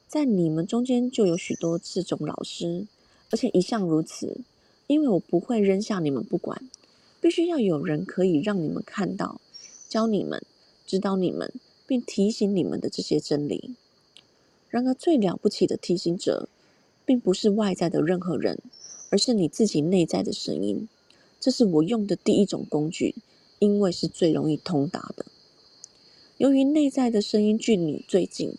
B: 在你们中间就有许多这种老师，而且一向如此，因为我不会扔下你们不管，必须要有人可以让你们看到、教你们、指导你们，并提醒你们的这些真理。然而，最了不起的提醒者，并不是外在的任何人。而是你自己内在的声音，这是我用的第一种工具，因为是最容易通达的。由于内在的声音距你最近，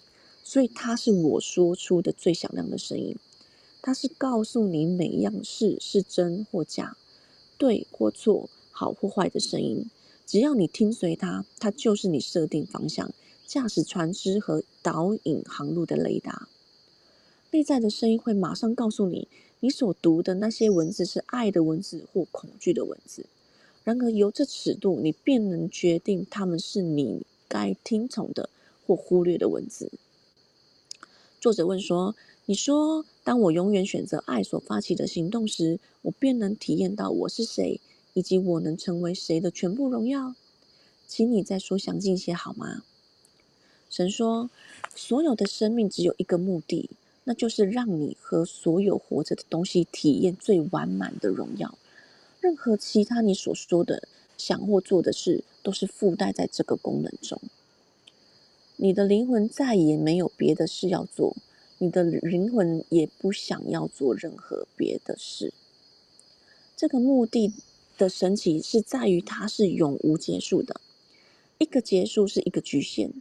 B: 所以它是我说出的最响亮的声音。它是告诉你每一样事是真或假、对或错、好或坏的声音。只要你听随它，它就是你设定方向、驾驶船只和导引航路的雷达。内在的声音会马上告诉你。你所读的那些文字是爱的文字或恐惧的文字，然而由这尺度，你便能决定它们是你该听从的或忽略的文字。作者问说：“你说，当我永远选择爱所发起的行动时，我便能体验到我是谁，以及我能成为谁的全部荣耀？请你再说详尽些好吗？”神说：“所有的生命只有一个目的。”那就是让你和所有活着的东西体验最完满的荣耀。任何其他你所说的、想或做的事，都是附带在这个功能中。你的灵魂再也没有别的事要做，你的灵魂也不想要做任何别的事。这个目的的神奇是在于它是永无结束的。一个结束是一个局限，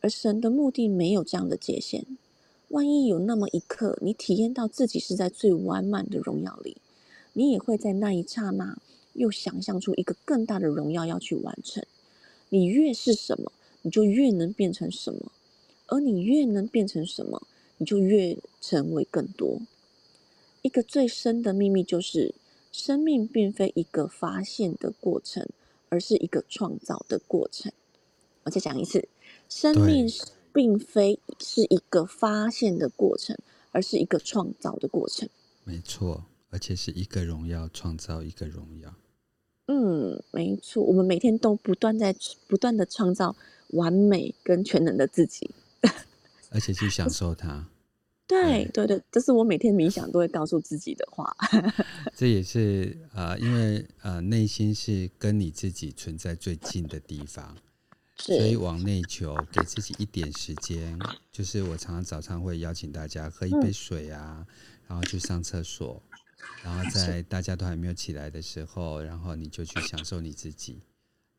B: 而神的目的没有这样的界限。万一有那么一刻，你体验到自己是在最完满的荣耀里，你也会在那一刹那又想象出一个更大的荣耀要去完成。你越是什么，你就越能变成什么；而你越能变成什么，你就越成为更多。一个最深的秘密就是，生命并非一个发现的过程，而是一个创造的过程。我再讲一次，生命。并非是一个发现的过程，而是一个创造的过程。
A: 没错，而且是一个荣耀创造一个荣耀。
B: 嗯，没错，我们每天都不断在不断的创造完美跟全能的自己，
A: 而且去享受它。
B: 对对对，这是我每天冥想都会告诉自己的话。
A: 这也是呃，因为呃，内心是跟你自己存在最近的地方。所以往内求，给自己一点时间。就是我常常早上会邀请大家喝一杯水啊，然后去上厕所，然后在大家都还没有起来的时候，然后你就去享受你自己。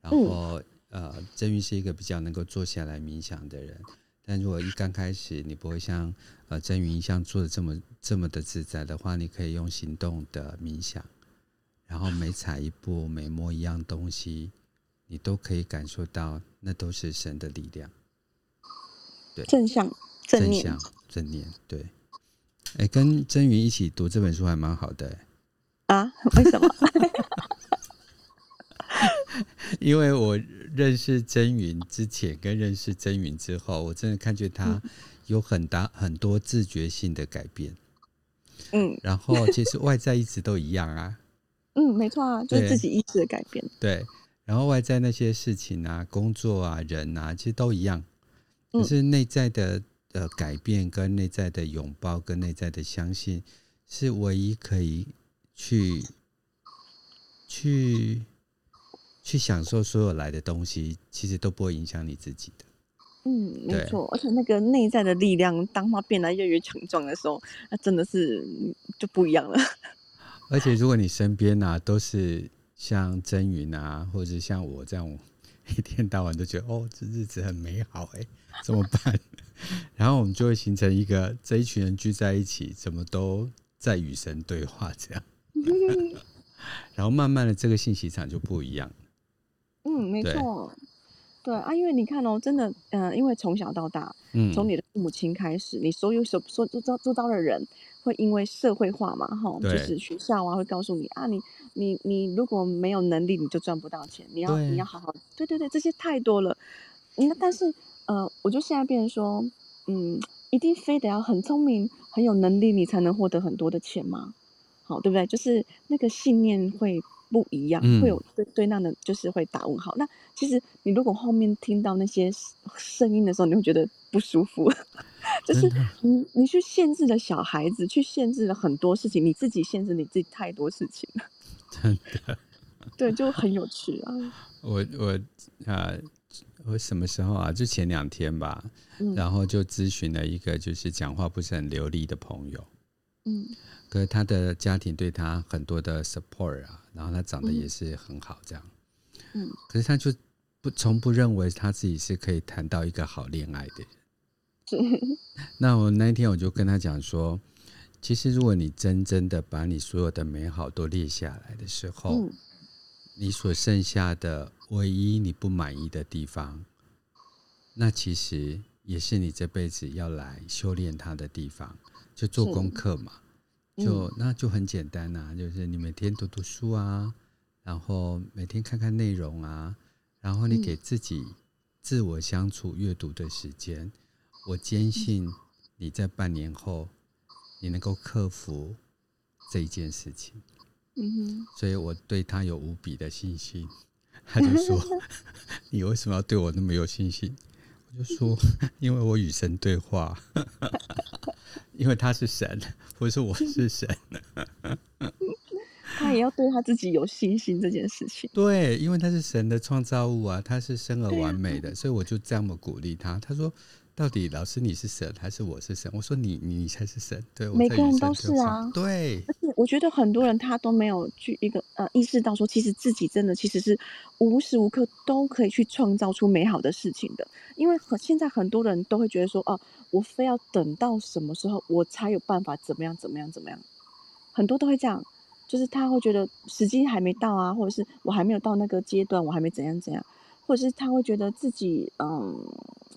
A: 然后呃，真云是一个比较能够坐下来冥想的人，但如果一刚开始你不会像呃真云一样做的这么这么的自在的话，你可以用行动的冥想，然后每踩一步，每摸一样东西。你都可以感受到，那都是神的力量。对，
B: 正向、正念、
A: 正向、正念。对，哎，跟真云一起读这本书还蛮好的。
B: 啊？为什么？
A: 因为我认识真云之前，跟认识真云之后，我真的看见他有很大很多自觉性的改变。嗯，然后其实外在一直都一样啊。
B: 嗯，没错啊，就是自己意识的改变。
A: 对。然后外在那些事情啊、工作啊、人啊，其实都一样。可是内在的呃改变、跟内在的拥抱、跟内在的相信，是唯一可以去去去享受所有来的东西，其实都不会影响你自己的。
B: 嗯，没错，而且那个内在的力量，当它变得越来越强壮的时候，那真的是就不一样了。
A: 而且如果你身边啊都是像真云啊，或者是像我这样，一天到晚都觉得哦，这日子很美好哎，怎么办？然后我们就会形成一个这一群人聚在一起，怎么都在与神对话这样。然后慢慢的，这个信息场就不一样。
B: 嗯，没错。对啊，因为你看哦，真的，嗯、呃，因为从小到大，嗯，从你的父母亲开始，你所有所所周遭周遭的人，会因为社会化嘛，哈，就是学校啊，会告诉你啊，你你你如果没有能力，你就赚不到钱，你要你要好好，对对对，这些太多了。那但是，呃，我就现在变成说，嗯，一定非得要很聪明、很有能力，你才能获得很多的钱吗？好，对不对？就是那个信念会。不一样，会有对对那的，就是会打问号。那其实你如果后面听到那些声音的时候，你会觉得不舒服。就是你你去限制了小孩子，去限制了很多事情，你自己限制你自己太多事情了。
A: 真的，
B: 对，就很有趣啊。
A: 我我啊、呃，我什么时候啊？就前两天吧，然后就咨询了一个就是讲话不是很流利的朋友。嗯。可是他的家庭对他很多的 support 啊，然后他长得也是很好，这样。嗯。可是他就不从不认为他自己是可以谈到一个好恋爱的人。是。那我那一天我就跟他讲说，其实如果你真正的把你所有的美好都列下来的时候，嗯，你所剩下的唯一你不满意的地方，那其实也是你这辈子要来修炼他的地方，就做功课嘛。就那就很简单呐、啊，就是你每天读读书啊，然后每天看看内容啊，然后你给自己自我相处阅读的时间，我坚信你在半年后你能够克服这一件事情。嗯哼，所以我对他有无比的信心。他就说：“ 你为什么要对我那么有信心？”我就说：“ 因为我与神对话。”因为他是神，不是我是神。
B: 他也要对他自己有信心这件事情。
A: 对，因为他是神的创造物啊，他是生而完美的，所以我就这么鼓励他。他说：“到底老师你是神还是我是神？”我说你：“你你才是神。”对，
B: 每个人都是啊。
A: 对，
B: 而且我觉得很多人他都没有去一个呃意识到说，其实自己真的其实是无时无刻都可以去创造出美好的事情的。因为现在很多人都会觉得说：“哦。”我非要等到什么时候，我才有办法怎么样怎么样怎么样？很多都会这样，就是他会觉得时机还没到啊，或者是我还没有到那个阶段，我还没怎样怎样，或者是他会觉得自己嗯，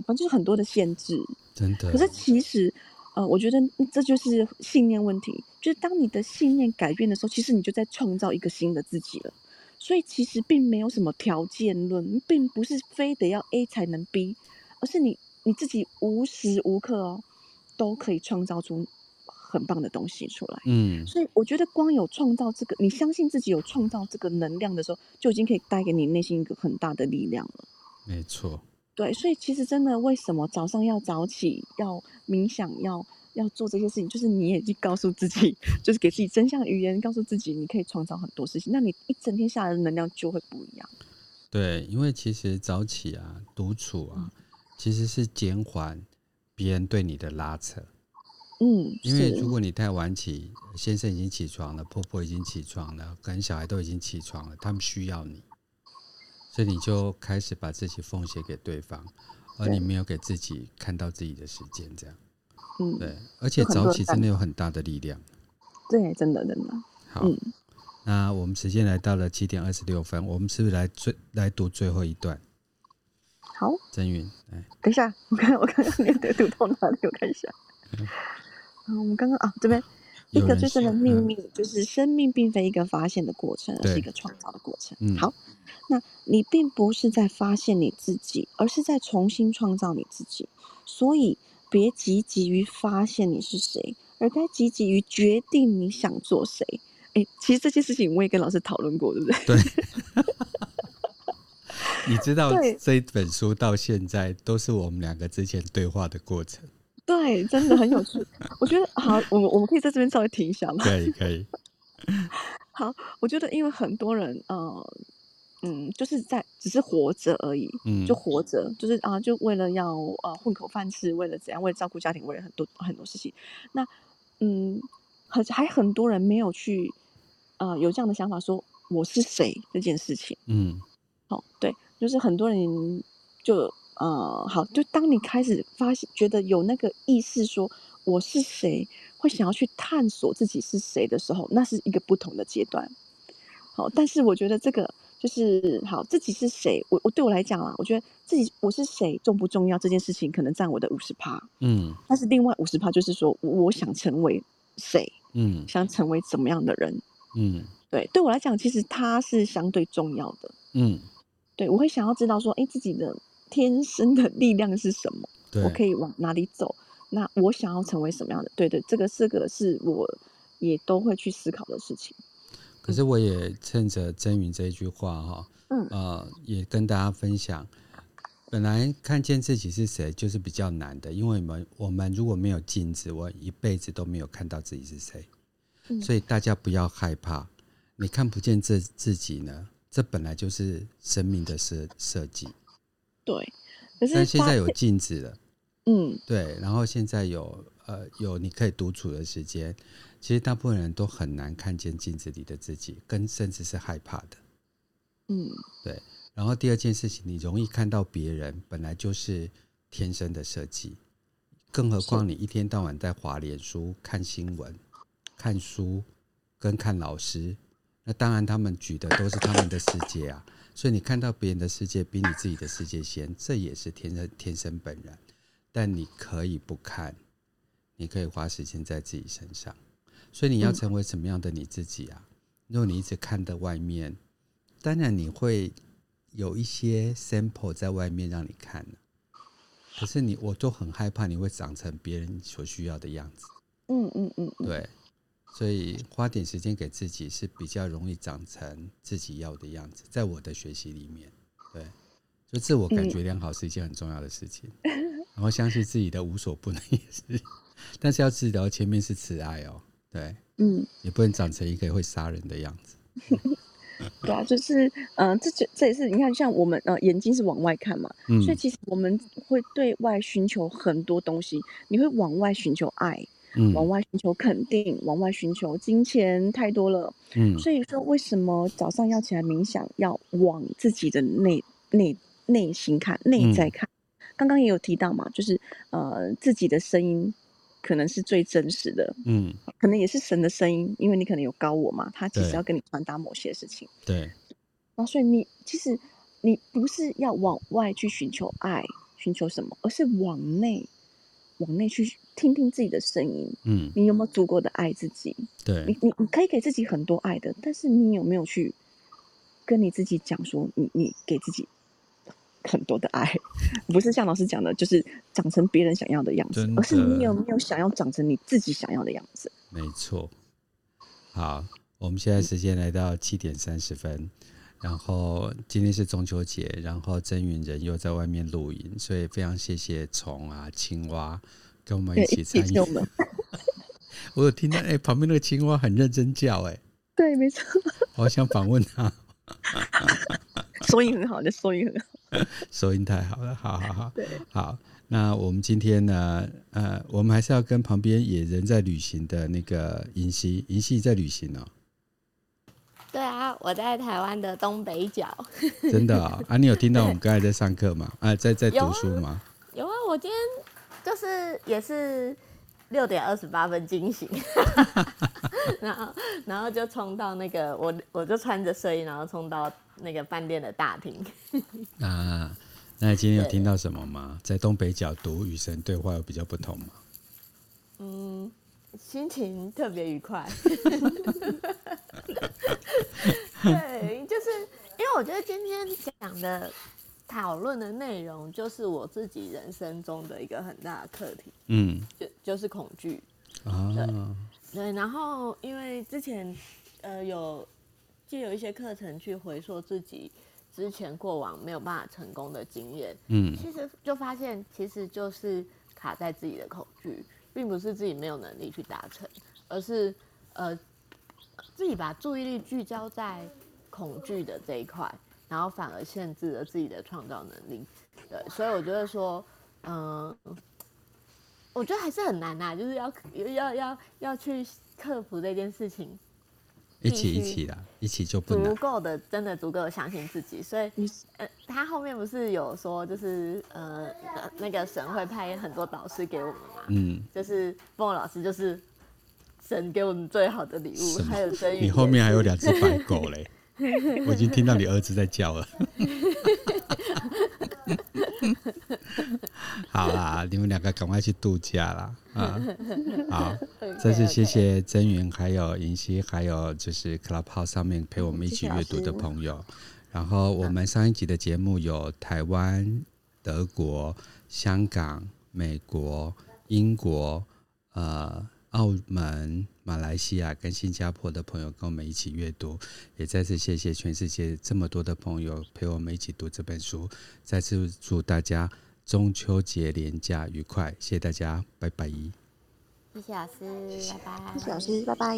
B: 反正就是很多的限制。
A: 真的。
B: 可是其实，呃，我觉得这就是信念问题，就是当你的信念改变的时候，其实你就在创造一个新的自己了。所以其实并没有什么条件论，并不是非得要 A 才能 B，而是你。你自己无时无刻哦，都可以创造出很棒的东西出来。嗯，所以我觉得光有创造这个，你相信自己有创造这个能量的时候，就已经可以带给你内心一个很大的力量了。
A: 没错。
B: 对，所以其实真的，为什么早上要早起，要冥想，要要做这些事情，就是你也去告诉自己，就是给自己真相语言，告诉自己你可以创造很多事情，那你一整天下来的能量就会不一样。
A: 对，因为其实早起啊，独处啊。嗯其实是减缓别人对你的拉扯，
B: 嗯，
A: 因为如果你太晚起，先生已经起床了，婆婆已经起床了，跟小孩都已经起床了，他们需要你，所以你就开始把自己奉献给对方，而你没有给自己看到自己的时间，这样，嗯，对，而且早起真的有很大的力量，
B: 对，真的真的，
A: 好，嗯，那我们时间来到了七点二十六分，我们是不是来最来读最后一段？
B: 好，
A: 真云，哎
B: 等一下，我看我刚刚你的读到哪里？我看一下。嗯，我们刚刚啊，这边一个最深的秘密就是，生命并非一个发现的过程，而是一个创造的过程。嗯，好，那你并不是在发现你自己，而是在重新创造你自己。所以，别急急于发现你是谁，而该积极于决定你想做谁。哎，其实这件事情我也跟老师讨论过，对不对？
A: 对。你知道这一本书到现在都是我们两个之前对话的过程。
B: 对，真的很有趣。我觉得好，我们我们可以在这边稍微停一下吗？
A: 可以，可以。
B: 好，我觉得因为很多人，呃，嗯，就是在只是活着而已，嗯，就活着，就是啊，就为了要呃混口饭吃，为了怎样，为了照顾家庭，为了很多很多事情。那嗯，很还很多人没有去呃有这样的想法，说我是谁这件事情，嗯，好、哦，对，就是很多人就呃好，就当你开始发现觉得有那个意识说我是谁。会想要去探索自己是谁的时候，那是一个不同的阶段。好，但是我觉得这个就是好，自己是谁？我我对我来讲啊，我觉得自己我是谁重不重要？这件事情可能占我的五十趴，嗯，但是另外五十趴就是说，我想成为谁？嗯，想成为怎么样的人？嗯，对，对我来讲，其实它是相对重要的。嗯，对，我会想要知道说，哎，自己的天生的力量是什么？我可以往哪里走？那我想要成为什么样的？对对，这个四个是我也都会去思考的事情。
A: 可是我也趁着真云这一句话哈，嗯呃，也跟大家分享，本来看见自己是谁就是比较难的，因为我们我们如果没有镜子，我一辈子都没有看到自己是谁。嗯，所以大家不要害怕，你看不见这自己呢，这本来就是生命的设设计。
B: 对，
A: 可是但现在有镜子了。
B: 嗯，
A: 对，然后现在有呃有你可以独处的时间，其实大部分人都很难看见镜子里的自己，跟甚至是害怕的。嗯，对。然后第二件事情，你容易看到别人，本来就是天生的设计，更何况你一天到晚在滑脸书、看新闻、看书跟看老师，那当然他们举的都是他们的世界啊，所以你看到别人的世界比你自己的世界先，这也是天生天生本然。但你可以不看，你可以花时间在自己身上。所以你要成为什么样的你自己啊？如果你一直看的外面，当然你会有一些 sample 在外面让你看。可是你，我都很害怕你会长成别人所需要的样子。嗯嗯嗯，对。所以花点时间给自己是比较容易长成自己要的样子。在我的学习里面，对，就自我感觉良好是一件很重要的事情。然后相信自己的无所不能也是，但是要治疗前面是慈爱哦，对，嗯，也不能长成一个会杀人的样子。
B: 对啊，就是，嗯、呃，这这这也是你看，像我们呃眼睛是往外看嘛，嗯，所以其实我们会对外寻求很多东西，你会往外寻求爱，嗯，往外寻求肯定，往外寻求金钱，太多了，嗯，所以说为什么早上要起来冥想，要往自己的内内内心看，内在看。嗯刚刚也有提到嘛，就是呃自己的声音可能是最真实的，嗯，可能也是神的声音，因为你可能有高我嘛，他其实要跟你传达某些事情，
A: 对。
B: 那所以你其实你不是要往外去寻求爱，寻求什么，而是往内往内去听听自己的声音，嗯，你有没有足够的爱自己？
A: 对，
B: 你你你可以给自己很多爱的，但是你有没有去跟你自己讲说，你你给自己。很多的爱，不是像老师讲的，就是长成别人想要的样子，而是你有没有想要长成你自己想要的样子？
A: 没错。好，我们现在时间来到七点三十分，嗯，然后今天是中秋节，然后真云人又在外面露营，所以非常谢谢虫啊、青蛙跟我们一起参与。我有听到，哎、欸，旁边那个青蛙很认真叫，哎，
B: 对，没错。
A: 我想访问他。
B: 收音很好的，收音很好。
A: 收 音太好了，好好好，对，好。那我们今天呢？呃，我们还是要跟旁边野人在旅行的那个银溪，银溪在旅行哦。
C: 对啊，我在台湾的东北角。
A: 真的啊、哦？啊，你有听到我们刚才在上课吗？啊，在在读书吗？
C: 有啊，有啊，我今天就是也是六点二十八分惊醒，然后然后就冲到那个我我就穿着睡衣，然后冲到。那个饭店的大厅
A: 啊，那你今天有听到什么吗？在东北角读与神对话有比较不同吗？
C: 嗯，心情特别愉快。对，就是因为我觉得今天讲的讨论的内容，就是我自己人生中的一个很大的课题。嗯，就就是恐惧啊。对，对，然后因为之前呃有。就有一些课程去回溯自己之前过往没有办法成功的经验，嗯，其实就发现其实就是卡在自己的恐惧，并不是自己没有能力去达成，而是呃自己把注意力聚焦在恐惧的这一块，然后反而限制了自己的创造能力。对，所以我觉得说，嗯、呃，我觉得还是很难呐、啊，就是要要要要去克服这件事情。
A: 一起一起啦，一起就不
C: 足够的，真的足够的相信自己。所以，呃，他后面不是有说，就是呃，那个神会派很多导师给我们嘛？嗯，就是凤老师就是神给我们最好的礼物，还有真
A: 你后面还有两只白狗嘞，我已经听到你儿子在叫了。好啦，你们两个赶快去度假啦！啊，好，再次谢谢曾云，还有银溪，还有就是 Clubhouse 上面陪我们一起阅读的朋友。然后我们上一集的节目有台湾、德国、香港、美国、英国、呃、澳门、马来西亚跟新加坡的朋友跟我们一起阅读，也再次谢谢全世界这么多的朋友陪我们一起读这本书。再次祝大家。中秋节连假愉快，谢谢大家，拜拜。
C: 谢谢老师，拜拜。
B: 谢谢老师，拜拜。